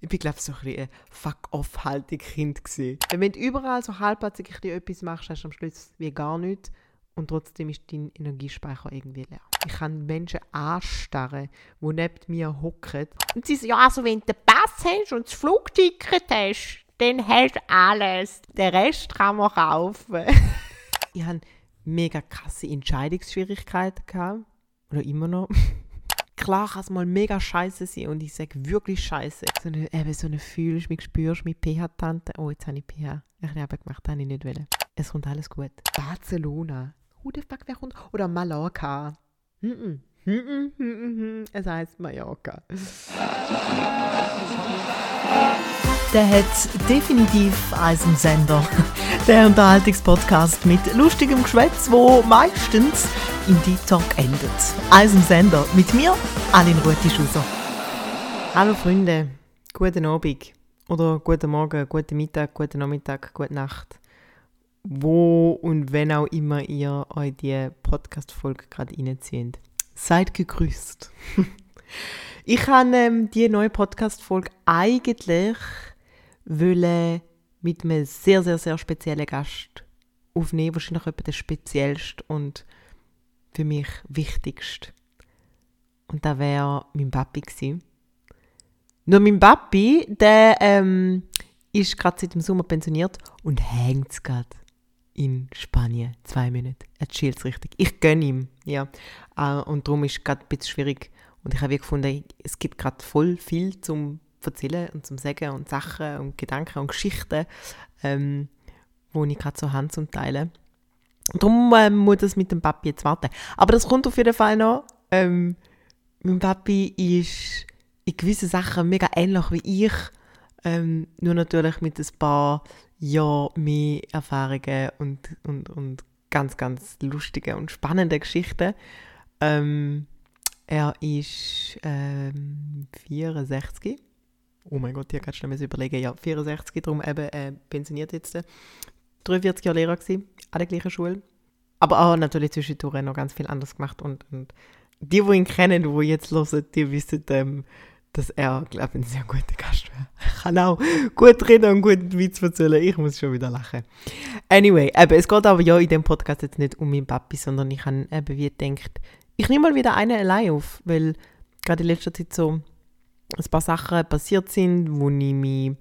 Ich bin, glaube so ein, bisschen ein Fuck-off-haltig Kind gewesen. Wenn du überall so halbherzig etwas machst, hast du am Schluss wie gar nichts und trotzdem ist dein Energiespeicher irgendwie leer. Ich kann Menschen anstarren, die neben mir hocken. Und sie sagen, ja, also wenn du den Pass hast und das Flugticket hast, dann hast du alles. Den Rest kann man kaufen. ich hatte mega krasse Entscheidungsschwierigkeiten. Gehabt. Oder immer noch. Klar kann es mal mega scheiße sein und ich sage wirklich scheiße. So eine, eben so eine fühlst mich, spürst mich, PH-Tante. Oh, jetzt habe ich PH. Ich habe gemacht, das habe ich nicht wollen. Es kommt alles gut. Barcelona. Who the fuck, wer kommt? Oder Mallorca. Mm -mm. Es heißt Mallorca. Der hat definitiv einen Sender. Der Unterhaltungspodcast mit lustigem Geschwätz, wo meistens im Deep Talk endet. Eisen Sender mit mir, Aline Ruti-Schuser. Hallo Freunde, guten Abend oder guten Morgen, guten Mittag, guten Nachmittag, gute Nacht wo und wenn auch immer ihr euch die Podcast-Folge gerade reinzieht. Seid gegrüßt. ich habe ähm, die neue Podcast-Folge eigentlich wollen mit einem sehr, sehr, sehr speziellen Gast aufnehmen. Wahrscheinlich etwa der speziellste und für mich wichtigste. Und da wäre mein Papi gewesen. Nur mein Papi, der ähm, ist gerade seit dem Sommer pensioniert und hängt gerade in Spanien. Zwei Monate. Er chillt richtig. Ich gönne ihm. Ja. Uh, und darum ist es gerade ein bisschen schwierig. Und ich habe gefunden, es gibt gerade voll viel zum erzählen und zum Sagen und Sachen und Gedanken und Geschichten, ähm, wo ich gerade so habe zum Teilen. Darum ähm, muss das mit dem Papi jetzt warten. Aber das kommt auf jeden Fall noch. Ähm, mein Papi ist in gewissen Sachen mega ähnlich wie ich. Ähm, nur natürlich mit ein paar ja mehr Erfahrungen und, und, und ganz, ganz lustige und spannende Geschichten. Ähm, er ist ähm, 64. Oh mein Gott, ich kann schnell überlegen. Ja, 64, darum eben äh, pensioniert jetzt. 43 Jahre Lehrer gewesen, an der gleichen Schule. Aber auch natürlich zwischendurch noch ganz viel anders gemacht. Und, und die, die ihn kennen, die jetzt hören, die wissen, ähm, dass er, glaube ich, ein sehr guter Gast wäre. Kann auch gut reden und guten Witz erzählen. Ich muss schon wieder lachen. Anyway, eben, es geht aber ja in dem Podcast jetzt nicht um meinen Papi, sondern ich habe eben wie gedacht, ich nehme mal wieder einen allein auf, weil gerade in letzter Zeit so ein paar Sachen passiert sind, wo ich mich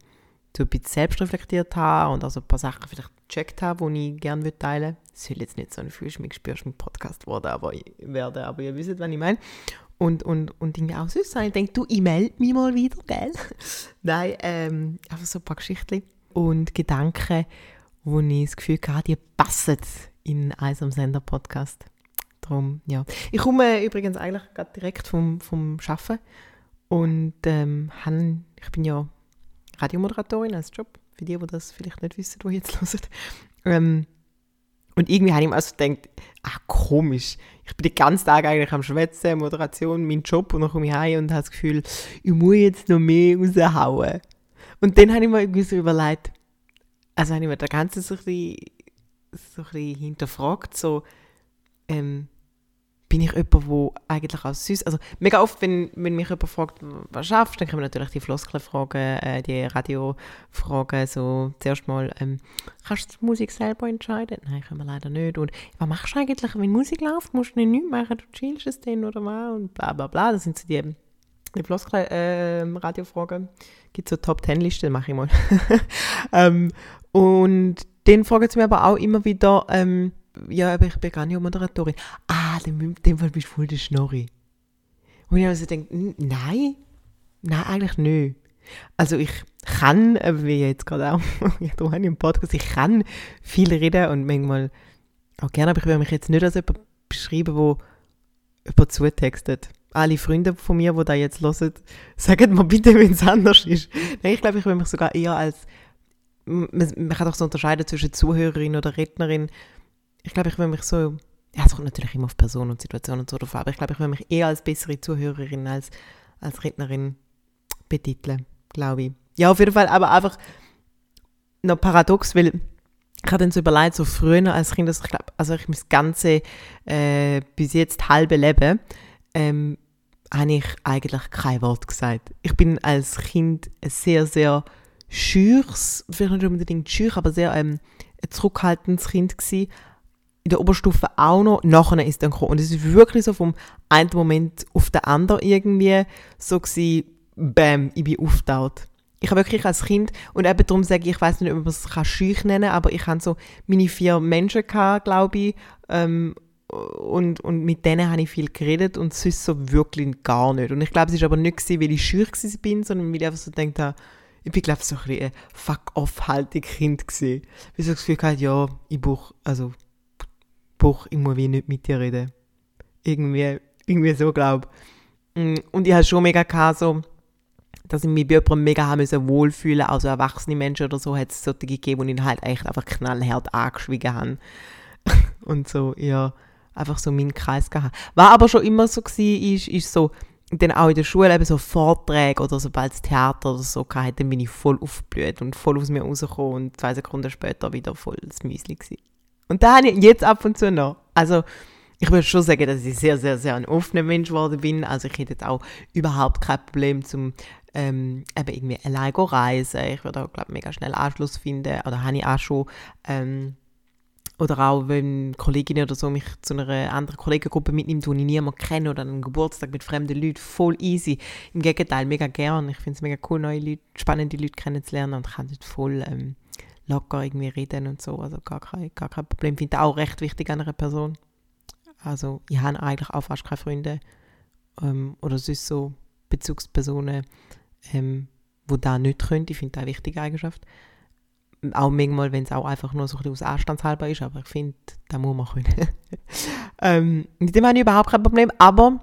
so ein bisschen selbst reflektiert habe und also ein paar Sachen vielleicht gecheckt habe, die ich gerne teilen würde. Soll jetzt nicht so ein Fühlst mich spürst mit Podcast werden, aber, werden, aber ihr wisst, was ich meine und, und, und irgendwie auch süß sein. Ich denke, du, ich melde mich mal wieder, gell? Nein, ähm, einfach so ein paar Geschichten und Gedanken, wo ich das Gefühl hatte, die passen in einem Sender-Podcast. Darum, ja. Ich komme übrigens eigentlich gerade direkt vom, vom Arbeiten und ähm, han, ich bin ja Radiomoderatorin als Job, für die, die das vielleicht nicht wissen, die jetzt hören. Ähm, und irgendwie habe ich mir also gedacht, ach komisch, ich bin den ganzen Tag eigentlich am Schwätzen, Moderation, mein Job und dann komme ich heim und habe das Gefühl, ich muss jetzt noch mehr raushauen. Und dann habe ich mir irgendwie so überlegt, also habe ich mir das Ganze so ein bisschen, so ein bisschen hinterfragt, so, ähm, bin ich jemand, der eigentlich auch süß, also mega oft, wenn, wenn mich jemand fragt, was schaffst du, dann kommen natürlich die Floskelfragen, äh, die Radiofragen, so zuerst mal, ähm, kannst du die Musik selber entscheiden? Nein, können wir leider nicht. Und was machst du eigentlich, wenn Musik läuft? Musst du nicht machen, du chillst es dann oder was? Und bla bla bla, das sind so die, die Floskel-Radiofragen. Äh, gibt so Top-Ten-Listen, mache ich mal. ähm, und dann fragen sie mir aber auch immer wieder, ähm, ja, aber ich bin gar nicht Moderatorin. Ah, in dem Fall bist du voll der Schnorri. Und ich also denke, nein, nein, eigentlich nicht. Also ich kann, wie jetzt gerade auch, darum habe ich im Podcast, ich kann viel reden und manchmal auch gerne, aber ich will mich jetzt nicht als jemand beschreiben, wo jemand zutextet. Alle Freunde von mir, die da jetzt hören, sagen mir bitte, wenn es anders ist. Nein, ich glaube, ich will mich sogar eher als, man, man kann doch so unterscheiden zwischen Zuhörerin oder Rednerin ich glaube, ich will mich so, ja, es kommt natürlich immer auf Person und Situation und so drauf, aber ich glaube, ich will mich eher als bessere Zuhörerin als als Rednerin betiteln, glaube ich. Ja, auf jeden Fall, aber einfach noch paradox, weil ich habe dann so überlegt, so früher als Kind, dass ich glaube, also ich mein ganze äh, bis jetzt halbe Leben ähm, habe ich eigentlich kein Wort gesagt. Ich bin als Kind sehr, sehr schüchs, vielleicht nicht unbedingt schüch, aber sehr ähm, ein zurückhaltendes Kind gewesen. In der Oberstufe auch noch. Nachher ist dann gekommen. Und es ist wirklich so vom einen Moment auf den anderen irgendwie so gewesen, bam, ich bin aufgetaucht. Ich habe wirklich als Kind, und eben darum sage ich, ich weiß nicht, ob man es schüch nennen kann, aber ich hatte so meine vier Menschen, glaube ich, ähm, und, und mit denen habe ich viel geredet und sonst so wirklich gar nicht. Und ich glaube, es war aber nicht, gewesen, weil ich schüch bin, sondern weil ich einfach so gedacht habe, ich bin, glaube ich, so ein bisschen Fuck-off-haltig Kind gewesen. Wie so das Gefühl hatte, ja, ich brauche, also, brauch, ich muss wie nicht mit dir reden. Irgendwie, irgendwie so, glaube ich. Mm, und ich hatte schon mega gehabt, so, dass ich mich bei jemandem mega haben müssen wohlfühlen, also erwachsene Menschen oder so, hat es solche gegeben, die ihn halt echt einfach knallhart angeschwiegen haben. und so, ja, einfach so meinen Kreis gehabt. Was aber schon immer so war, ist, ist so, dann auch in der Schule eben so Vorträge oder sobald es Theater oder so hatte, dann bin ich voll aufgeblüht und voll aus mir rausgekommen und zwei Sekunden später wieder voll das Müsli gewesen. Und da habe ich jetzt ab und zu noch. Also, ich würde schon sagen, dass ich sehr, sehr, sehr ein offener Mensch geworden bin. Also ich hätte jetzt auch überhaupt kein Problem zum ähm, eben irgendwie allein reisen. Ich würde auch, glaube mega schnell Anschluss finden. Oder habe ich auch schon ähm, oder auch, wenn Kolleginnen oder so mich zu einer anderen Kollegengruppe mitnimmt, die ich niemanden kenne oder einen Geburtstag mit fremden Leuten, voll easy. Im Gegenteil, mega gern. Ich finde es mega cool, neue Leute, spannende Leute kennenzulernen und kann dort voll ähm, locker irgendwie reden und so. Also gar kein, gar kein Problem. Ich finde auch recht wichtig an einer Person. Also ich habe eigentlich auch fast keine Freunde ähm, oder sonst so Bezugspersonen, ähm, wo da nicht können. Ich finde das eine wichtige Eigenschaft auch manchmal, wenn es auch einfach nur so ein bisschen aus Anstandshalber ist, aber ich finde, da muss man können. ähm, mit dem habe ich überhaupt kein Problem, aber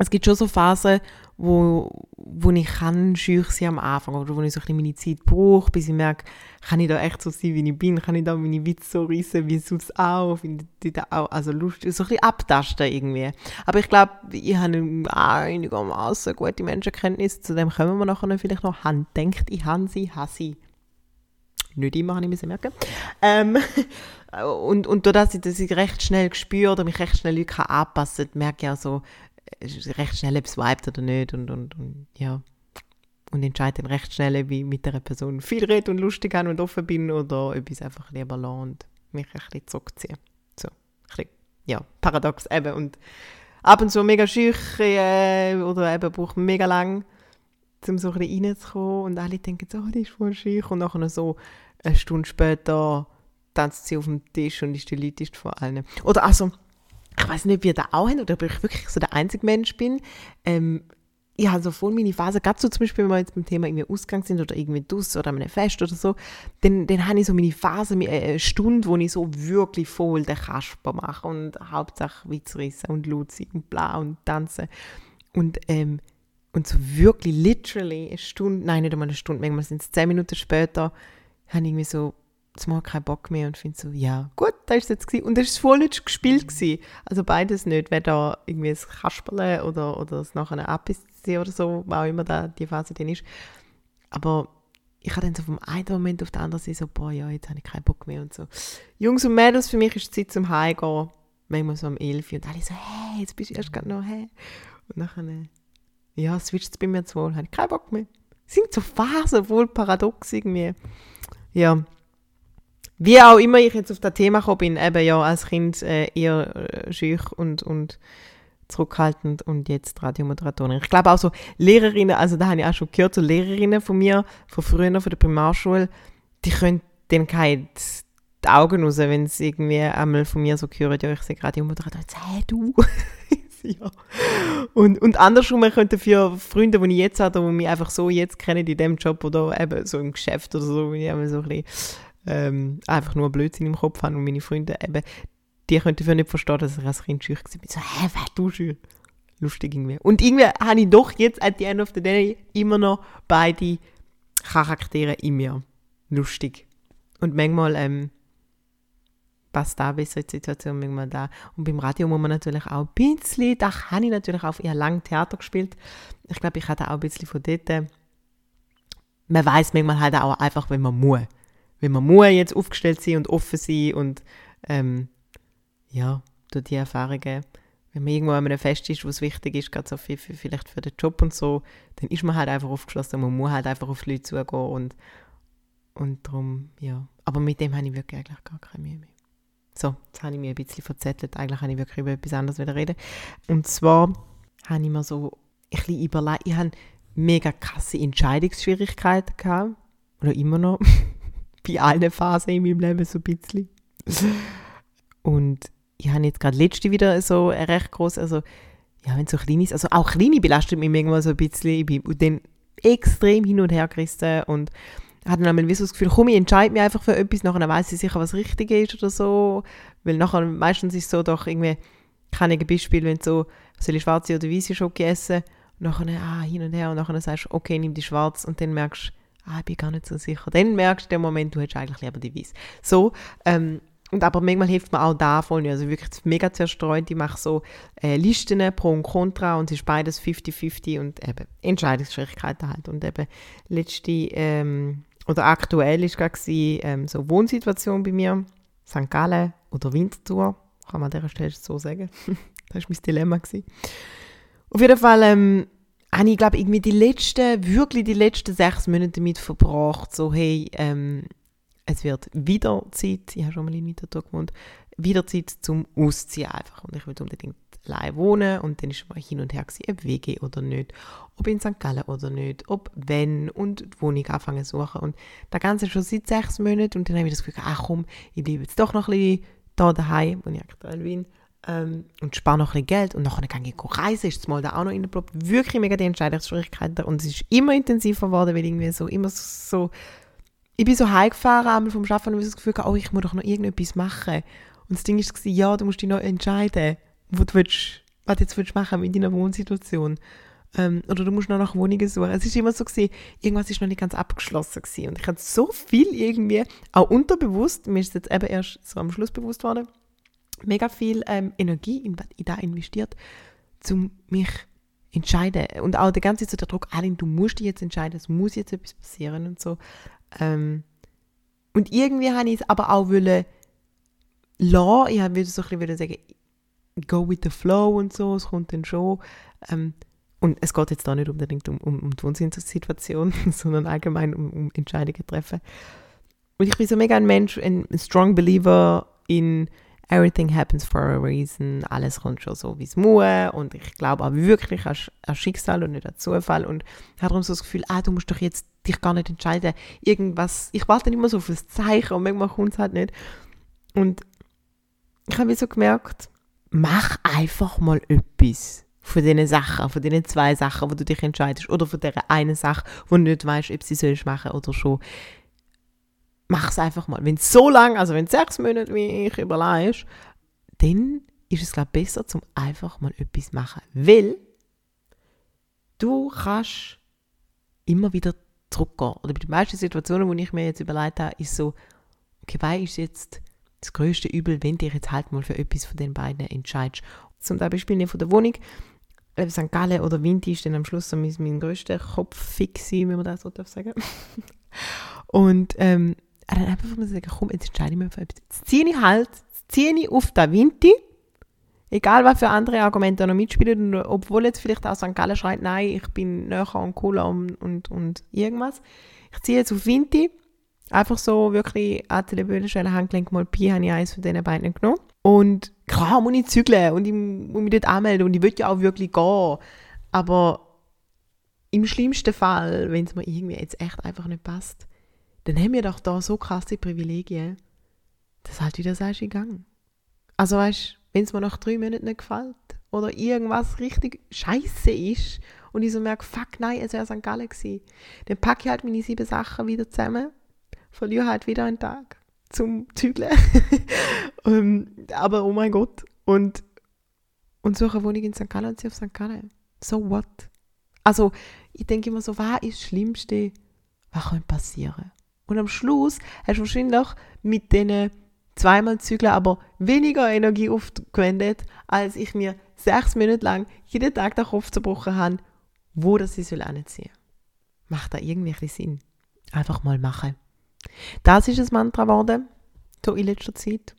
es gibt schon so Phasen, wo, wo ich kann schüch sein am Anfang oder wo ich so ein meine Zeit brauche, bis ich merke, kann ich da echt so sein, wie ich bin, kann ich da meine Witze so reissen, wie sonst auch, finde ich da auch, also lustig, so ein bisschen abtasten irgendwie. Aber ich glaube, ich habe einigermaßen gute Menschenkenntnis, zu dem kommen wir nachher vielleicht noch. Han denkt, ich habe sie, habe sie nicht immer, habe ich merken. Ähm, und, und dadurch, dass ich recht schnell spüre oder mich recht schnell anpassen kann, merke ich auch so, recht schnell, ob es vibet oder nicht und, und, und ja. Und entscheide dann recht schnell, wie ich mit der Person viel rede und lustig habe und offen bin oder ob ich es einfach lieber lasse und mich ein bisschen zurückziehe. So, ein bisschen, ja, paradox eben. Und ab und zu mega schüch äh, oder eben braucht mega lang um so ein bisschen reinzukommen und alle denken oh, die ist voll schick und nachher so eine Stunde später tanzt sie auf dem Tisch und ist die Leute vor allen. Oder also, ich weiß nicht, ob ihr da auch habt oder ob ich wirklich so der einzige Mensch bin. Ähm, ich habe so voll meine Phase, gerade so zum Beispiel, wenn wir jetzt beim Thema irgendwie Ausgang sind oder irgendwie Dus oder einem Fest oder so, dann, dann habe ich so meine Phase, eine Stunde, wo ich so wirklich voll den Kasper mache und Hauptsache Witz rissen und laut und bla und tanzen. Und ähm, und so wirklich, literally, eine Stunde, nein, nicht einmal eine Stunde, manchmal sind es zehn Minuten später, habe ich irgendwie so, jetzt mal keinen Bock mehr und finde so, ja, gut, da ist es jetzt gewesen. Und das war voll nicht gespielt gewesen. Also beides nicht, weder irgendwie ein Kasperle oder, oder es nachher ein Apissi oder so, was auch immer da die Phase drin ist. Aber ich hatte dann so vom einen Moment auf den anderen so, boah, ja, jetzt habe ich keinen Bock mehr und so. Jungs und Mädels, für mich ist es Zeit zum Heimgehen. Manchmal so um 11 und alle so, hey, jetzt bist du erst gerade noch, hey. Und nachher ja, switcht es bei mir zu wohl, habe ich keinen Bock mehr. Es sind so Phasen, wohl paradox irgendwie. Ja. Wie auch immer ich jetzt auf das Thema gekommen bin, eben ja, als Kind äh, eher äh, schüch und, und zurückhaltend und jetzt Radiomoderatorin. Ich glaube auch so Lehrerinnen, also da habe ich auch schon gehört, so Lehrerinnen von mir, von früher, von der Primarschule, die können denen keine die Augen raus, wenn sie irgendwie einmal von mir so hören, ja, ich sage Radiomoderatorin, hey du, ja. Und, und andersrum, man könnte für Freunde, die ich jetzt habe, die mich einfach so jetzt kennen in dem Job oder eben so im Geschäft oder so, wenn ich so ein bisschen, ähm, einfach nur Blödsinn im Kopf habe und meine Freunde eben, die könnten dafür nicht verstehen, dass ich als Kind schüch war. So, hä, wer du schüch? Lustig irgendwie. Und irgendwie habe ich doch jetzt at the end of the day immer noch beide Charaktere in mir. Lustig. Und manchmal, ähm, passt da besser in die Situation manchmal da. Und beim Radio muss man natürlich auch ein bisschen, da habe ich natürlich auch eher lang Theater gespielt. Ich glaube, ich hatte auch ein bisschen von dort. Äh, man weiß manchmal halt auch einfach, wenn man muss. Wenn man muss jetzt aufgestellt sein und offen sein und ähm, ja, durch die Erfahrungen wenn man irgendwo an einem Fest ist, wo es wichtig ist, gerade so viel, viel, vielleicht für den Job und so, dann ist man halt einfach aufgeschlossen und man muss halt einfach auf die Leute zugehen und, und darum, ja. Aber mit dem habe ich wirklich eigentlich gar keine Mühe mehr. So, jetzt habe ich mir ein bisschen verzettelt. Eigentlich habe ich wirklich über etwas anderes wieder reden. Und zwar habe ich mir so ein bisschen überlegt, ich habe mega krasse Entscheidungsschwierigkeiten gehabt. Oder immer noch. Bei allen Phasen in meinem Leben so ein bisschen. Und ich habe jetzt gerade letzte wieder so recht groß, also ja, wenn so klein ist, also auch kleine belastet mich irgendwann so ein bisschen. Ich bin dann extrem hin und her gerissen und hatte dann mal so das Gefühl, komm, ich entscheide mich einfach für etwas, nachher weiß ich sicher, was richtig ist oder so. Weil nachher meistens ist es so doch irgendwie, keine Beispiel, wenn du so, soll ich schwarze oder weiße Schoki essen? Und nachher, ah, hin und her und nachher sagst du, okay, nimm die schwarz und dann merkst du, ah, ich bin gar nicht so sicher. Dann merkst du dem Moment, du hättest eigentlich lieber die weiß. So, ähm, und aber manchmal hilft mir auch davon, also wirklich mega zerstreut. Ich mache so äh, Listen pro und contra und es ist beides 50-50 und eben Entscheidungsschwierigkeiten halt. Und eben letzte ähm, oder aktuell ist gerade ähm, so Wohnsituation bei mir, St. Gallen oder Winterthur, kann man an dieser Stelle so sagen. das war mein Dilemma. Gewesen. Auf jeden Fall ähm, habe ich, glaube irgendwie die letzten, wirklich die letzten sechs Monate damit verbracht, so hey, ähm, es wird wieder Zeit, ich habe schon mal in Winterthur gewohnt, wieder Zeit zum Ausziehen einfach. Und ich will unbedingt allein wohnen und dann ist mal hin und her gewesen, ob WG oder nicht, ob in St. Gallen oder nicht, ob wenn und die Wohnung anfangen zu suchen. Und das Ganze schon seit sechs Monaten und dann habe ich das Gefühl, ach komm, ich bleibe jetzt doch noch ein bisschen da daheim, wo ich aktuell bin, ähm, und spare noch ein bisschen Geld und nachher kann ich reisen, ist das mal da auch noch reingeploppt. Wirklich mega die Entscheidungsschwierigkeiten und es ist immer intensiver geworden, weil irgendwie so, immer so, ich bin so heimgefahren einmal vom Arbeiten und habe das Gefühl, oh, ich muss doch noch irgendetwas machen. Und das Ding war, ja, du musst dich noch entscheiden wo du willst, was du jetzt willst machen mit deiner Wohnsituation. Ähm, oder du musst noch nach Wohnungen suchen. Es ist immer so gewesen, irgendwas ist noch nicht ganz abgeschlossen gewesen. Und ich hatte so viel irgendwie, auch unterbewusst, mir ist jetzt eben erst so am Schluss bewusst worden, mega viel ähm, Energie in, in da investiert, um mich entscheiden. Und auch der ganze Zeit der Druck, Aline, du musst dich jetzt entscheiden, es muss jetzt etwas passieren und so. Ähm, und irgendwie habe ich es aber auch wollen lassen, ich würde so ein bisschen sagen, go with the flow und so, es kommt dann schon. Ähm, und es geht jetzt da nicht unbedingt um, um, um die Wohnsituation, sondern allgemein um, um Entscheidungen treffen. Und ich bin so mega ein Mensch, ein strong believer in everything happens for a reason, alles kommt schon so, wie es muss und ich glaube auch wirklich an, an Schicksal und nicht an Zufall und ich habe darum so das Gefühl, ah, du musst doch jetzt dich gar nicht entscheiden, irgendwas, ich warte immer so auf das Zeichen und manchmal kommt es halt nicht. Und ich habe so gemerkt, mach einfach mal etwas von diesen Sachen, von diesen zwei Sachen, wo du dich entscheidest, oder von dieser einen Sache, wo du nicht weißt, ob sie sollst machen oder schon. Mach es einfach mal. Wenn es so lang, also wenn es sechs Monate wie ich überlegst, dann ist es, glaube ich, besser, zum einfach mal etwas machen. Weil du kannst immer wieder zurückgehen. Oder bei den meisten Situationen, wo ich mir jetzt überlegt habe, ist so, okay, was ist jetzt das größte Übel, wenn du dich jetzt halt mal für etwas von den beiden entscheidest. Zum Beispiel nicht von der Wohnung, äh, St. Gallen oder Winti ist dann am Schluss so mein, mein größter Kopffix, wenn man das so darf sagen. Und ähm, dann einfach mal sagen, komm, jetzt entscheide ich mich für etwas. Jetzt ziehe ich halt, ziehe ich auf den Winti, egal was für andere Argumente noch mitspielen, obwohl jetzt vielleicht auch St. Gallen schreit, nein, ich bin näher und cooler und, und, und irgendwas. Ich ziehe jetzt auf Winti Einfach so wirklich an der Bödenstelle Handgelenk mal Pi habe ich eins von diesen beiden genommen. Und klar muss ich zügeln und ich muss mich dort anmelden und ich will ja auch wirklich gehen. Aber im schlimmsten Fall, wenn es mir irgendwie jetzt echt einfach nicht passt, dann haben wir doch da so krasse Privilegien, dass halt wieder sagst, ich gehe. Also weißt, wenn es mir nach drei Monaten nicht gefällt oder irgendwas richtig scheiße ist und ich so merke, fuck nein, es wäre St. Gallen gewesen, dann packe ich halt meine sieben Sachen wieder zusammen verliere halt wieder einen Tag zum Zügeln. um, ähm, aber oh mein Gott. Und, und suche eine Wohnung in St. Gallen und sie auf St. Gallen. So what? Also, ich denke immer so, was ist das Schlimmste, was kann passieren? Und am Schluss hast du wahrscheinlich mit diesen zweimal Zügeln aber weniger Energie aufgewendet, als ich mir sechs Monate lang jeden Tag den Kopf zerbrochen habe, wo das ich soll anziehen. Macht da irgendwie Sinn? Einfach mal machen. Das ist ein Mantra geworden, so in letzter Zeit.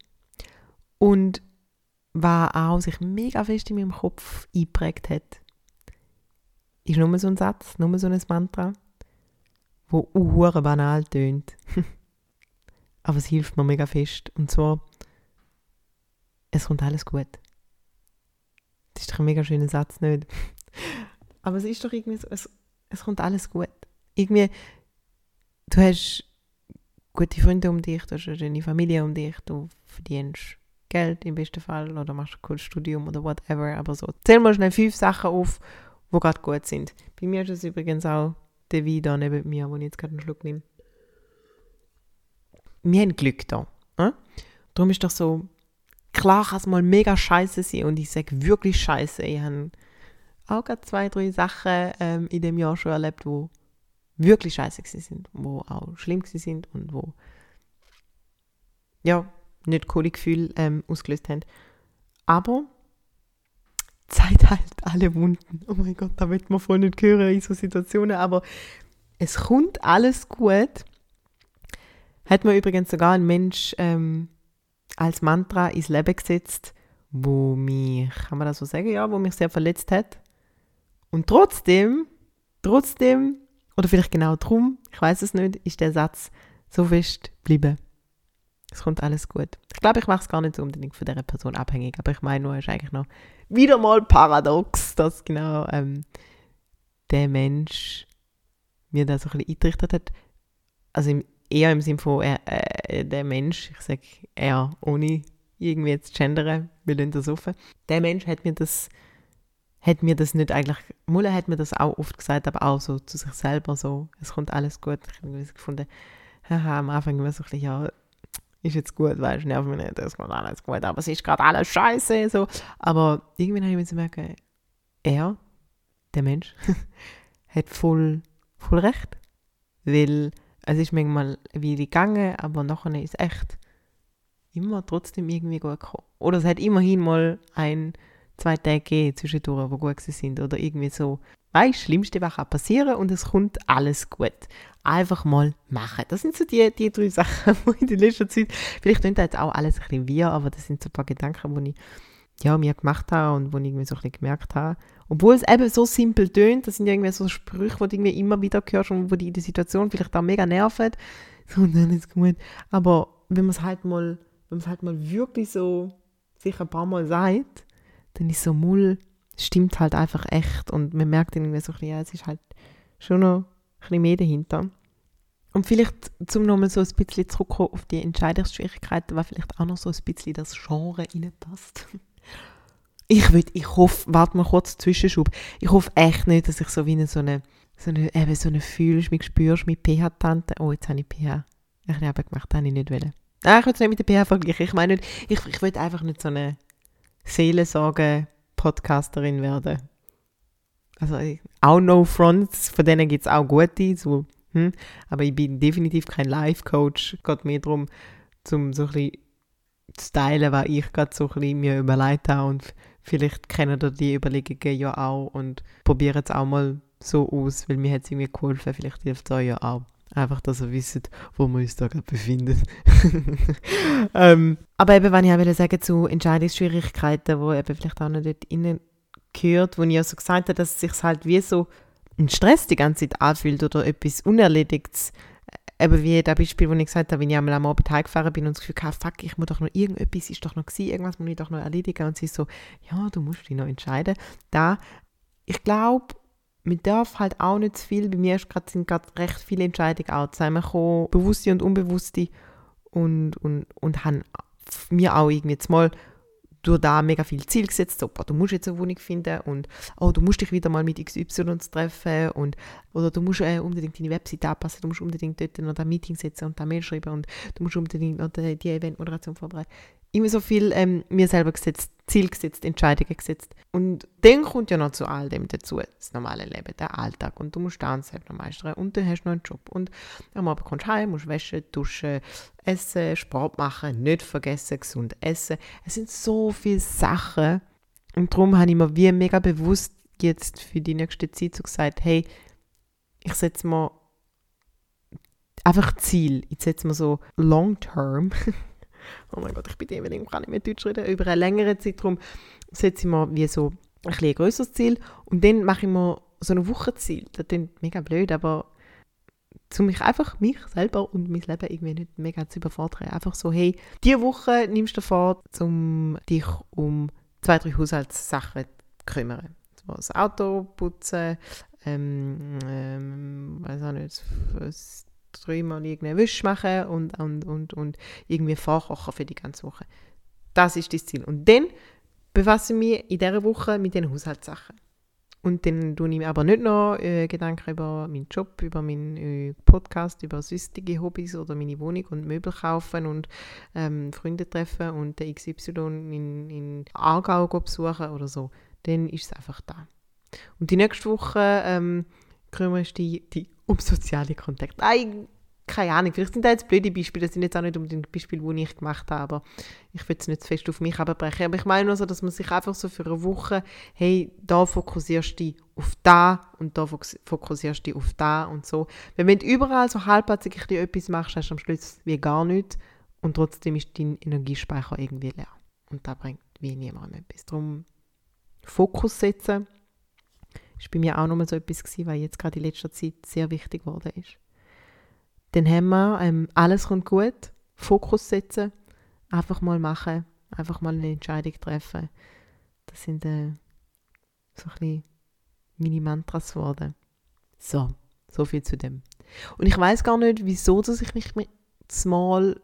Und was auch sich mega fest in meinem Kopf eingeprägt hat, ist nur so ein Satz, nur so ein Mantra, wo uhr banal tönt. Aber es hilft mir mega fest. Und zwar, es kommt alles gut. Das ist doch ein mega schöner Satz, nicht? Aber es ist doch irgendwie so, es, es kommt alles gut. Irgendwie, du hast gute Freunde um dich, du hast eine Familie um dich, du verdienst Geld im besten Fall oder machst ein cooles Studium oder whatever. Aber so, zähl mal schnell fünf Sachen auf, die gerade gut sind. Bei mir ist es übrigens auch der Wein da neben mir, wo ich jetzt gerade einen Schluck nehme. Wir haben Glück da. Äh? Darum ist doch so, klar kann es mal mega scheiße sein und ich sage wirklich scheiße. Ich habe auch gerade zwei, drei Sachen ähm, in dem Jahr schon erlebt, wo wirklich scheiße sind, wo auch schlimm sind und wo ja, nicht coole Gefühle ähm, ausgelöst haben. Aber Zeit halt alle Wunden. Oh mein Gott, da wird man voll nicht hören in so Situationen, aber es kommt alles gut. Hat mir übrigens sogar ein Mensch ähm, als Mantra ins Leben gesetzt, wo mich, kann man das so sagen, ja, wo mich sehr verletzt hat. Und trotzdem, trotzdem, oder vielleicht genau drum, ich weiß es nicht, ist der Satz so fest geblieben. Es kommt alles gut. Ich glaube, ich mache es gar nicht so unbedingt von dieser Person abhängig, aber ich meine nur, es ist eigentlich noch wieder mal paradox, dass genau ähm, der Mensch mir da so ein bisschen eingerichtet hat. Also im, eher im Sinne von äh, äh, der Mensch, ich sage er ohne irgendwie jetzt gendern, wir lassen das offen. Der Mensch hat mir das hat mir das nicht eigentlich, Mulle hat mir das auch oft gesagt, aber auch so zu sich selber so, es kommt alles gut. Ich habe gefunden, haha, am Anfang war so ein bisschen, ja, ist jetzt gut, weißt du, nerv mich nicht, es kommt alles gut, aber es ist gerade alles scheiße, so. Aber irgendwann habe ich mir zu merken, er, der Mensch, hat voll, voll recht. Weil es ist manchmal wie gegangen, aber nachher ist echt immer trotzdem irgendwie gut gekommen. Oder es hat immerhin mal ein, zwei Tage gegeben zwischendurch, die gut sind. Oder irgendwie so. Weißt das Schlimmste, was kann passieren und es kommt alles gut einfach mal machen. Das sind so die, die drei Sachen, die in letzter Zeit, vielleicht klingt jetzt auch alles ein bisschen wir, aber das sind so ein paar Gedanken, die ich ja, mir gemacht habe und wo ich irgendwie so ein bisschen gemerkt habe. Obwohl es eben so simpel tönt, das sind irgendwie so Sprüche, die du irgendwie immer wieder hörst und die in der Situation vielleicht auch mega nerven. So, dann ist gut. Aber wenn man es halt mal, wenn man es halt mal wirklich so sich ein paar Mal sagt, dann ist so Mull, stimmt halt einfach echt und man merkt irgendwie so ein bisschen, ja, es ist halt schon noch bisschen mehr dahinter. Und vielleicht, zum nochmal so ein bisschen zurückkommen auf die Entscheidungsschwierigkeiten, was vielleicht auch noch so ein bisschen das Genre reinpasst. Ich will, ich hoffe, warte mal kurz Zwischenschub, ich hoffe echt nicht, dass ich so wie eine, so eine, so eine, eben so eine fühlst, mich spürst mit PH-Tante. Oh, jetzt habe ich PH. Ich habe gemacht, das habe ich nicht wollen. Nein, ich will es nicht mit der PH vergleichen. Ich meine nicht, ich, ich will einfach nicht so eine Seelensorge-Podcasterin werden. Also auch No Fronts, von denen gibt es auch gute, so, hm, aber ich bin definitiv kein Life-Coach. Es geht mehr darum, zum so ein bisschen zu stylen, was ich gerade so ein bisschen mir überlegt habe und vielleicht kennen ihr die Überlegungen ja auch und probieren es auch mal so aus, weil mir hat es irgendwie geholfen, vielleicht hilft es euch ja auch. Einfach, dass ihr wisst, wo wir uns da gerade befinden. ähm, aber eben, wenn ich auch sagen zu Entscheidungsschwierigkeiten, wo eben vielleicht auch noch dort innen gehört, wo ich ja so gesagt habe, dass es sich halt wie so ein Stress die ganze Zeit anfühlt oder etwas Unerledigtes. Eben wie das Beispiel, wo ich gesagt habe, wenn ich einmal am Abend heimgefahren bin und das Gefühl hatte, fuck, ich muss doch noch irgendetwas, ist doch noch gewesen, irgendwas muss ich doch noch erledigen. Und sie so, ja, du musst dich noch entscheiden. Da, ich glaube, man darf halt auch nicht zu viel, bei mir grad, sind gerade recht viele Entscheidungen auch zusammengekommen, bewusste und unbewusste und, und, und haben mir auch irgendwie jetzt mal durch da mega viel Ziel gesetzt, so, du musst jetzt eine Wohnung finden und oh, du musst dich wieder mal mit XY treffen und oder du musst äh, unbedingt deine Webseite anpassen, du musst unbedingt dort noch ein Meeting setzen und da Mail schreiben und du musst unbedingt noch die Eventmoderation vorbereiten. Immer so viel ähm, mir selber gesetzt, Ziel gesetzt, Entscheidungen gesetzt. Und dann kommt ja noch zu all dem dazu, das normale Leben, der Alltag. Und du musst da selbst noch meistern und dann hast du noch einen Job. Und am Abend kommst du heim, musst waschen, duschen, essen, Sport machen, nicht vergessen, gesund essen. Es sind so viele Sachen. Und darum habe ich mir wie mega bewusst jetzt für die nächste Zeit so gesagt, hey, ich setze mir einfach Ziel. Ich setze mir so long term oh mein Gott, ich bin ich kann nicht mehr Deutsch reden, über einen längeren Zeitraum setze ich mir wie so ein, ein größeres Ziel und dann mache ich mir so ein Wochenziel. Das klingt mega blöd, aber zu mich einfach mich selber und mein Leben irgendwie nicht mega zu überfordern. Einfach so, hey, diese Woche nimmst du vor, um dich um zwei, drei Haushaltssachen zu kümmern. So das Auto putzen, ähm, ähm, weiß auch nicht, dreimal irgendeine Wäsche machen und, und, und, und irgendwie vorkochen für die ganze Woche. Das ist das Ziel. Und dann befasse ich mich in dieser Woche mit den Haushaltssachen. Und dann tue ich mir aber nicht noch äh, Gedanken über meinen Job, über meinen äh, Podcast, über sonstige Hobbys oder meine Wohnung und Möbel kaufen und ähm, Freunde treffen und den XY in, in Aargau besuchen oder so. Dann ist es einfach da. Und die nächste Woche ähm, kümmerst du dich um soziale Kontakte. Keine Ahnung, vielleicht sind das jetzt blöde Beispiele, das sind jetzt auch nicht unbedingt Beispiele, die ich gemacht habe, aber ich will es nicht zu fest auf mich abbrechen. Aber ich meine nur so, dass man sich einfach so für eine Woche, hey, da fokussierst du auf da und da fokussierst du auf da und so. Weil wenn du überall so halbherzig etwas machst, hast du am Schluss wie gar nichts und trotzdem ist dein Energiespeicher irgendwie leer. Und da bringt wie niemandem etwas. Darum Fokus setzen, ist bei mir auch nochmal so etwas weil jetzt gerade in letzter Zeit sehr wichtig geworden ist. Dann haben wir ähm, alles kommt gut, Fokus setzen, einfach mal machen, einfach mal eine Entscheidung treffen. Das sind äh, so ein bisschen meine Mantras geworden. So, so viel zu dem. Und ich weiß gar nicht, wieso dass ich mich mal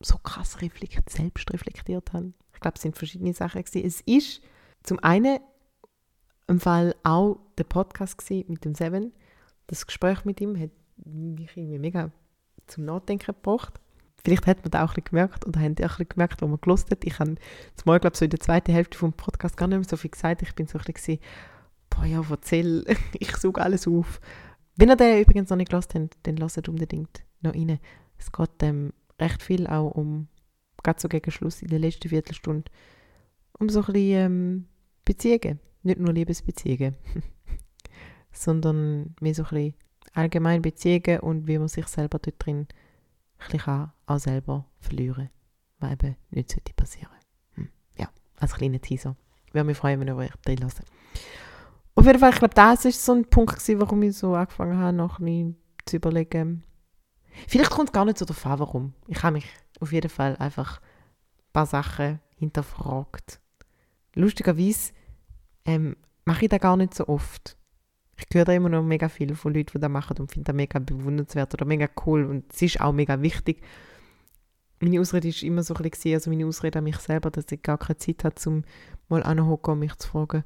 so krass reflektiert, selbst reflektiert habe. Ich glaube, es sind verschiedene Sachen gewesen. Es ist zum einen im Fall auch der Podcast mit dem Seven. Das Gespräch mit ihm hat mich irgendwie mega zum Nachdenken gebracht. Vielleicht hat man das auch ein gemerkt oder haben die auch ein gemerkt, wo man gelost hat. Ich habe zumal, glaube so in der zweiten Hälfte vom Podcast gar nicht mehr so viel gesagt. Ich bin so ein bisschen, boah ja, erzähl, ich suche alles auf. Wenn ihr den übrigens noch nicht gelost habt, dann lasst unbedingt noch rein. Es geht ähm, recht viel auch um, gerade so gegen Schluss in der letzten Viertelstunde, um so ein bisschen ähm, Beziehungen. Nicht nur Liebesbeziehungen, sondern mehr so ein bisschen allgemein Beziehungen und wie man sich selber dort drin ein bisschen auch selber verlieren was eben nicht sollte passieren. Hm. Ja, als kleiner Teaser. Ich würde mich freuen, wenn ihr euch drin lasst. Auf jeden Fall, ich glaube, das war so ein Punkt, gewesen, warum ich so angefangen habe, noch ein bisschen zu überlegen. Vielleicht kommt es gar nicht so darauf an, warum. Ich habe mich auf jeden Fall einfach ein paar Sachen hinterfragt. Lustigerweise ähm, mache ich das gar nicht so oft ich höre da immer noch mega viel von Leuten, die das machen und finde das mega bewundernswert oder mega cool und es ist auch mega wichtig. Meine Ausrede ist immer so ein bisschen, also meine Ausrede an mich selber, dass ich gar keine Zeit habe, um mal anzuhocken und mich zu fragen,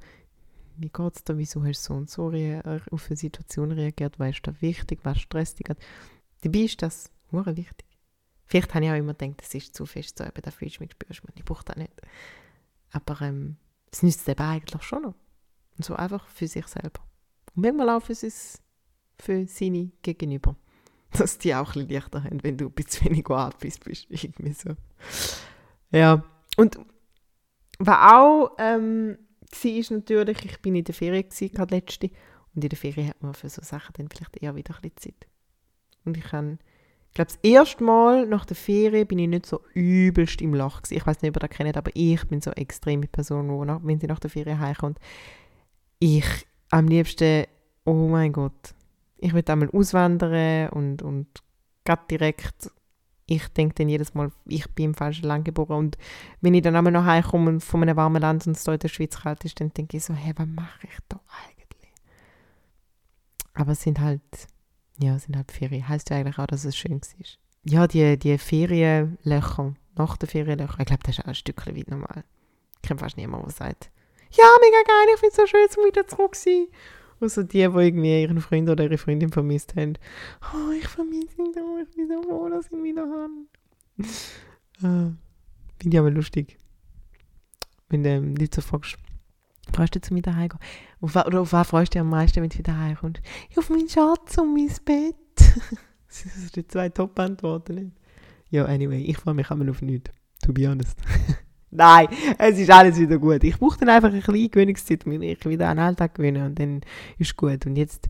wie geht es dir, wieso hast du so und so auf eine Situation reagiert, was ist da wichtig, was stresst dich Dabei ist das sehr wichtig. Vielleicht habe ich auch immer gedacht, das ist zu fest so, eben, da fühlst du mich, spürst du ich brauche das nicht. Aber ähm, es nützt eben eigentlich schon noch. Und so einfach für sich selber. Und manchmal auch für, sein, für seine Gegenüber. Dass die auch ein leichter haben, wenn du ein bisschen weniger Artist bist. Irgendwie so. Ja. Und was auch ähm, war, ist natürlich, ich bin in der Ferien gerade letzte. Und in der Ferien hat man für so Sachen dann vielleicht eher wieder ein bisschen Zeit. Und ich habe, ich glaube, das erste Mal nach der Ferien bin ich nicht so übelst im Loch gewesen. Ich weiß nicht, ob ihr das kennt, aber ich bin so eine extreme Person, wo nach, wenn sie nach der Ferien heimkommt, ich am liebsten, oh mein Gott, ich will einmal auswandern und, und gerade direkt, ich denke dann jedes Mal, ich bin im falschen Land geboren und wenn ich dann einmal noch heimkomme von einem warmen Land und es da in der Schweiz kalt ist, dann denke ich so, hey, was mache ich da eigentlich? Aber es sind halt, ja, sind halt Ferien. Heißt ja eigentlich auch, dass es schön war. Ja, die, die Ferienlöcher, nach den Ferienlöcher, ich glaube, das ist auch ein Stückchen weit normal. Ich kenne fast niemanden, der sagt, ja, mega geil, ich finde es so schön, zum wieder zurück zu Außer die, die irgendwie ihren Freund oder ihre Freundin vermisst haben. Oh, ich vermisse ihn doch, ich bin so froh, dass ich ihn wieder habe. ah, Finde ich aber lustig. Wenn du ähm, Leute so fragst, freust du zu mir daheim gehen? Oder auf was freust du dich am meisten, wenn du wieder heimkommst? Ja, auf meinen Schatz und mein Bett. das sind die zwei Top-Antworten. Ja, anyway, ich freue mich immer auf nichts. To be honest. Nein, es ist alles wieder gut. Ich brauche dann einfach ein bisschen Gewöhnungszeit, damit ich wieder an den Alltag gewöhne und dann ist es gut. Und jetzt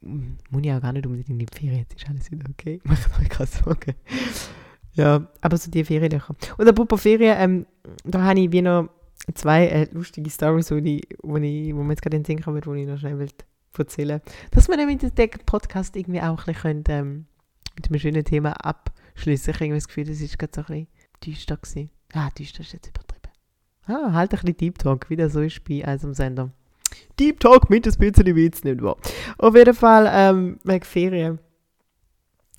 mm, muss ich auch gar nicht unbedingt in die Ferien, jetzt ist alles wieder okay. Macht euch keine Sorgen. Ja, aber so die Ferienlöcher. Und apropos Ferien, ähm, da habe ich wie noch zwei äh, lustige Stories, wo, die, wo, ich, wo mir jetzt gerade in den Sinn kommen, die ich noch schnell will erzählen Dass wir dann mit dem Podcast irgendwie auch ein bisschen ähm, mit einem schönen Thema abschließen. Ich habe das Gefühl, das ist gerade so ein bisschen düster gewesen. Ah, düster ist jetzt übertrieben. Ah, halt ein bisschen Deep Talk, wie das so ist bei einem Sender. Deep Talk mit ein bisschen Witz, nicht wahr? Auf jeden Fall, ähm, wegen Ferien.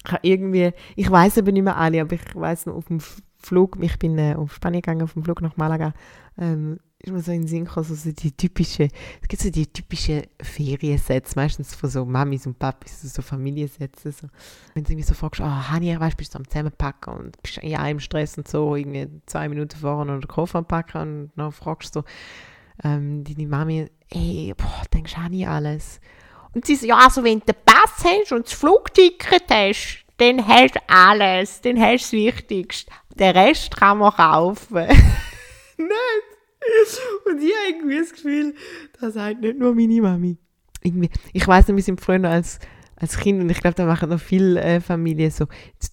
Ich irgendwie, ich weiß aber nicht mehr alle, aber ich weiß noch auf dem Flug, ich bin äh, auf Spanien gegangen, auf dem Flug nach Malaga, ähm, ist mir so in den Sinn gekommen, so die typischen, es gibt so die typischen Feriensätze, meistens von so Mamis und Papis, so Familiensätze, so. Wenn du irgendwie so fragst, ah, oh, Hani, weißt bist du am Zusammenpacken und bist ja im Stress und so, irgendwie zwei Minuten vorher noch den Koffer packen und dann fragst du so, ähm, deine Mami, ey, boah, denkst du Hani alles? Und sie so, ja, also wenn du den Pass hast und das Flugticket hast, dann hast du alles, dann hast du das Wichtigste. Den Rest kann man kaufen. nicht. Und ich habe irgendwie das Gefühl, das sagt nicht nur meine Mami. Irgendwie, ich weiß noch, wir sind früher als, als Kind und ich glaube, da machen noch viele äh, Familien so,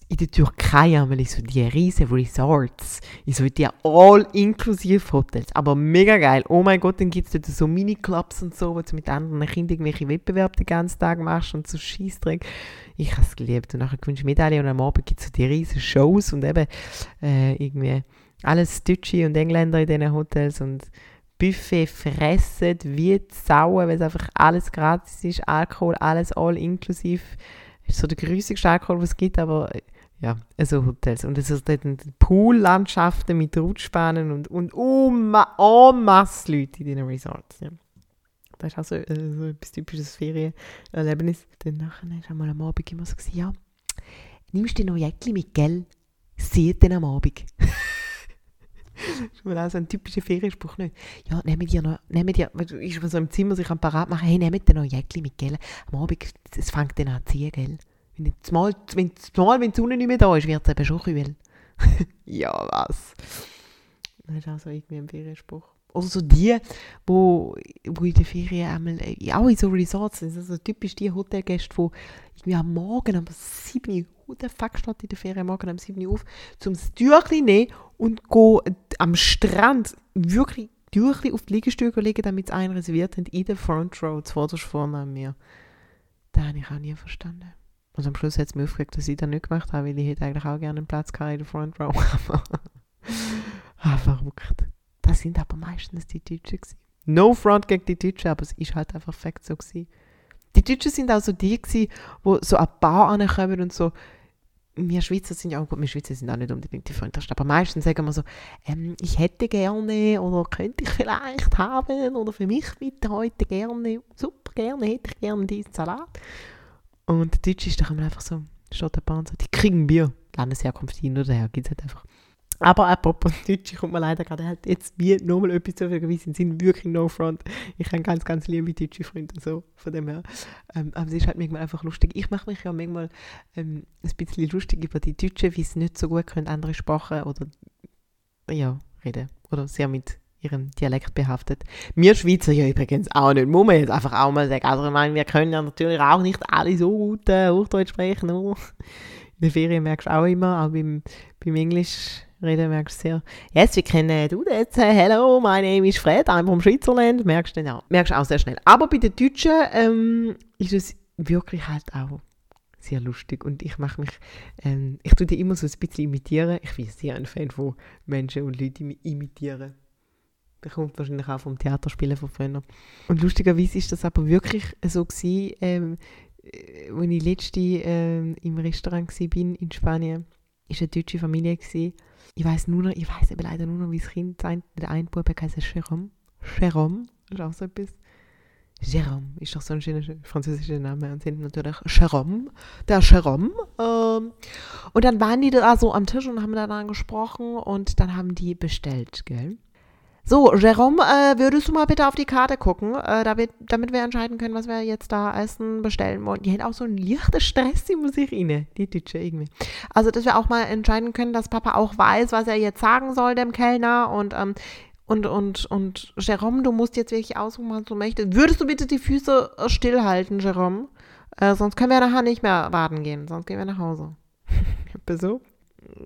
in der Türkei haben wir so die riesen Resorts, in so die all-inklusive Hotels, aber mega geil. Oh mein Gott, dann gibt es dort so Mini-Clubs und so, wo du mit anderen Kindern irgendwelche Wettbewerbe den ganzen Tag machst und so Scheissdreck. Ich habe es geliebt und nachher gewinnst du Medaille und am Abend gibt es so die riesen Shows und eben äh, irgendwie alles Deutsche und Engländer in diesen Hotels und Buffet fressen wie Sauen, weil es einfach alles gratis ist, Alkohol, alles all inklusiv. Ist so der grüßigste Alkohol, was es gibt, aber ja, also Hotels. Und es ist dort Poollandschaften mit Rutschbahnen und, und oh, oh Masse Leute in diesen Resorts. Ja. Das ist auch so, äh, so etwas typisches Ferienerlebnis. Dann nachher ist einmal am Abend immer so, ja, nimmst du noch Jäckli mit, gell? Sieht dann am Abend. ist mir auch so ein typischer Ferienspruch nicht. Ja, nehmt ihr noch, nehmt ihr, ist man so im Zimmer sich am Parat machen, hey, nehmt ihr noch Jäckli mit, gell? Am Abend, es fängt dann an zu ziehen, gell? Wenn zumal, wenn, zumal, wenn die Sonne nicht mehr da ist, wird es eben schon kühl. ja, was? Das ist auch so irgendwie ein Ferienspruch. Oder so die, wo, wo in der Ferien einmal, äh, auch in so Resorts, das sind so typisch die Hotelgäste, die irgendwie am Morgen um 7 Uhr, who the fuck steht in der Ferien morgen um 7 Uhr auf, zum Türchen nehmen und go am Strand wirklich Türchen auf die Liegestühle legen, damit es einen reserviert haben, in der Front Row, zuvorderst vorne an mir. Das habe ich auch nie verstanden. Und am Schluss hat es mich aufgeregt, dass ich das nicht gemacht habe, weil ich hätte eigentlich auch gerne einen Platz in der Front Row. ah, verrückt. Das sind aber meistens die Deutschen gewesen. No front gegen die Deutschen, aber es ist halt einfach fakt so gewesen. Die Deutschen sind auch so die gewesen, wo so ein Bar ankommen und so, wir Schweizer sind ja auch gut, wir Schweizer sind auch nicht unbedingt die freundlichsten, aber meistens sagen wir so, ähm, ich hätte gerne oder könnte ich vielleicht haben oder für mich bitte heute gerne, super gerne, hätte ich gerne diesen Salat. Und der Deutsche ist doch einfach so, steht der Bahn so, die kriegen Bier. Landesherkunft hin oder her, gibt es halt einfach. Aber apropos Deutsche kommt mir leider gerade halt jetzt wie nochmal etwas zu sagen, sie sind wirklich no front. Ich habe ganz, ganz liebe deutsche Freunde, so von dem her. Ähm, aber es ist halt manchmal einfach lustig. Ich mache mich ja manchmal ähm, ein bisschen lustig über die Deutschen, wie sie nicht so gut können andere Sprachen oder ja, reden. Oder sehr mit ihrem Dialekt behaftet. Wir Schweizer ja übrigens auch nicht, muss man jetzt einfach auch mal sagen. Also ich meine, wir können ja natürlich auch nicht alle so gut äh, Hochdeutsch sprechen. Nur in der Ferien merkst du auch immer, auch beim, beim Englisch reden merkst du sehr. Yes, wir kennen du jetzt. Hello, my name is Fred, I'm from Switzerland. Merkst du auch, merkst auch sehr schnell. Aber bei den Deutschen ähm, ist es wirklich halt auch sehr lustig und ich mache mich, ähm, ich tue die immer so ein bisschen imitieren. Ich bin sehr ein Fan von Menschen und Leuten, imitieren. Das kommt wahrscheinlich auch vom Theaterspielen von früher. Und lustigerweise ist das aber wirklich so gewesen, ähm, äh, als ich letzte ähm, im Restaurant war in Spanien, war eine deutsche Familie. Gewesen. Ich weiß nur noch, ich weiß eben leider nur noch, wie das Kind sein, der eine Bub heißt. Jérôme, das ist auch so etwas. Jérôme ist doch so ein schöner französischer Name und sind natürlich Jérôme, der Jérôme. Ähm, und dann waren die da so am Tisch und haben dann gesprochen und dann haben die bestellt, gell? So, Jerome, äh, würdest du mal bitte auf die Karte gucken, äh, damit, damit wir entscheiden können, was wir jetzt da essen, bestellen wollen. Die haben auch so einen leichten Stress in Musik die Deutsche irgendwie. Also, dass wir auch mal entscheiden können, dass Papa auch weiß, was er jetzt sagen soll dem Kellner und, ähm, und, und, und Jerome, du musst jetzt wirklich aussuchen, was du möchtest. Würdest du bitte die Füße äh, stillhalten, Jerome? Äh, sonst können wir nachher nicht mehr baden gehen, sonst gehen wir nach Hause. so.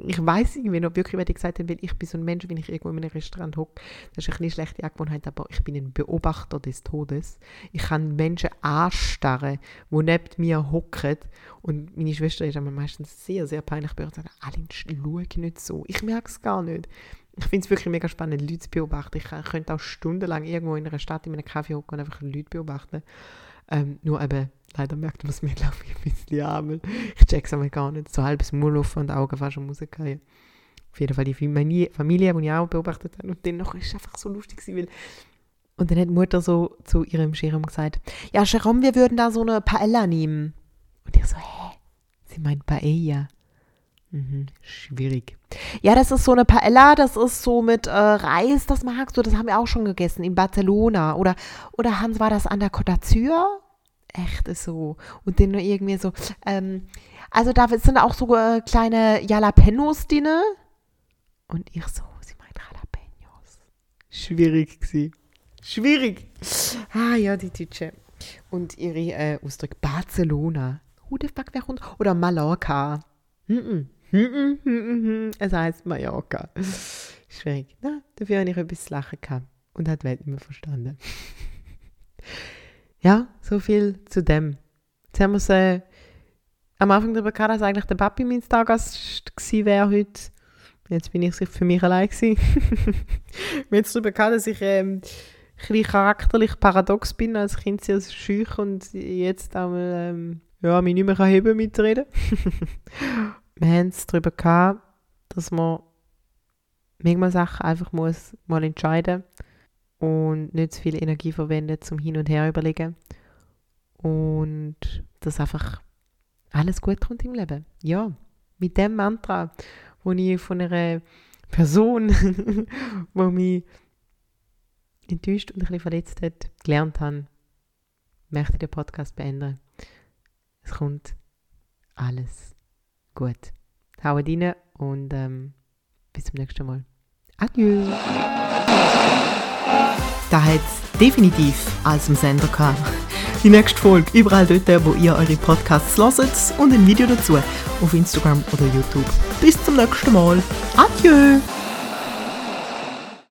Ich weiß irgendwie noch wirklich, wenn ich gesagt habe, ich bin so ein Mensch, wenn ich irgendwo in einem Restaurant hocke, das ist eine schlechte Angewohnheit, aber ich bin ein Beobachter des Todes. Ich kann Menschen anstarren, die neben mir hocken und meine Schwester ist meistens sehr, sehr peinlich bei und sagt, Aline, schau nicht so. Ich merke es gar nicht. Ich finde es wirklich mega spannend, Leute zu beobachten. Ich könnte auch stundenlang irgendwo in einer Stadt in einem Kaffee hocken und einfach Leute beobachten. Ähm, nur eben, leider merkt man es mir, glaube ich, ein bisschen an. Ich check's einmal gar nicht. So halbes Maul offen und Augen fast schon rausgehen. Auf jeden Fall die Familie, die ich auch beobachtet habe. Und dann noch ist es einfach so lustig, weil und dann hat die Mutter so zu ihrem Jerome gesagt, ja, Jerome, wir würden da so eine Paella nehmen. Und ich so, hä? Sie meint Paella. Mhm, schwierig. Ja, das ist so eine Paella, das ist so mit äh, Reis, das magst du, das haben wir auch schon gegessen in Barcelona. Oder, oder Hans, war das an der Côte d'Azur? Echt so. Und dann nur irgendwie so, ähm, also da sind auch so äh, kleine Jalapenos drin. Und ich so, sie meint Jalapenos. Schwierig gewesen. Schwierig. Ah ja, die Tütsche. Und ihre äh, Ausdruck Barcelona. Who the fuck, wer? Oder Mallorca. Mm -mm. Es heißt Mallorca. Schräg. Na, dafür habe ich etwas lachen gehabt und hat die Welt nicht mehr verstanden. ja, so viel zu dem. Jetzt haben wir es äh, am Anfang darüber gehabt, dass eigentlich der Papi mein Stargast wäre heute. Jetzt bin ich für mich allein wir haben jetzt darüber gehabt, dass ich ähm, ein charakterlich paradox bin, als Kind sehr schüch und jetzt einmal ähm, ja, mich nicht mehr heben mitreden wir haben es darüber gehabt, dass man manchmal Sachen einfach muss mal entscheiden und nicht zu viel Energie verwenden zum Hin und Her überlegen und dass einfach alles gut kommt im Leben. Ja, mit dem Mantra, wo ich von einer Person, wo mich enttäuscht und ein bisschen verletzt hat, gelernt habe, möchte ich den Podcast beenden. Es kommt alles Gut. Hauen rein und ähm, bis zum nächsten Mal. Adieu. Da hat es definitiv als im Sender gehabt. Die nächste Folge überall dort, wo ihr eure Podcasts hört und ein Video dazu auf Instagram oder YouTube. Bis zum nächsten Mal. Adieu.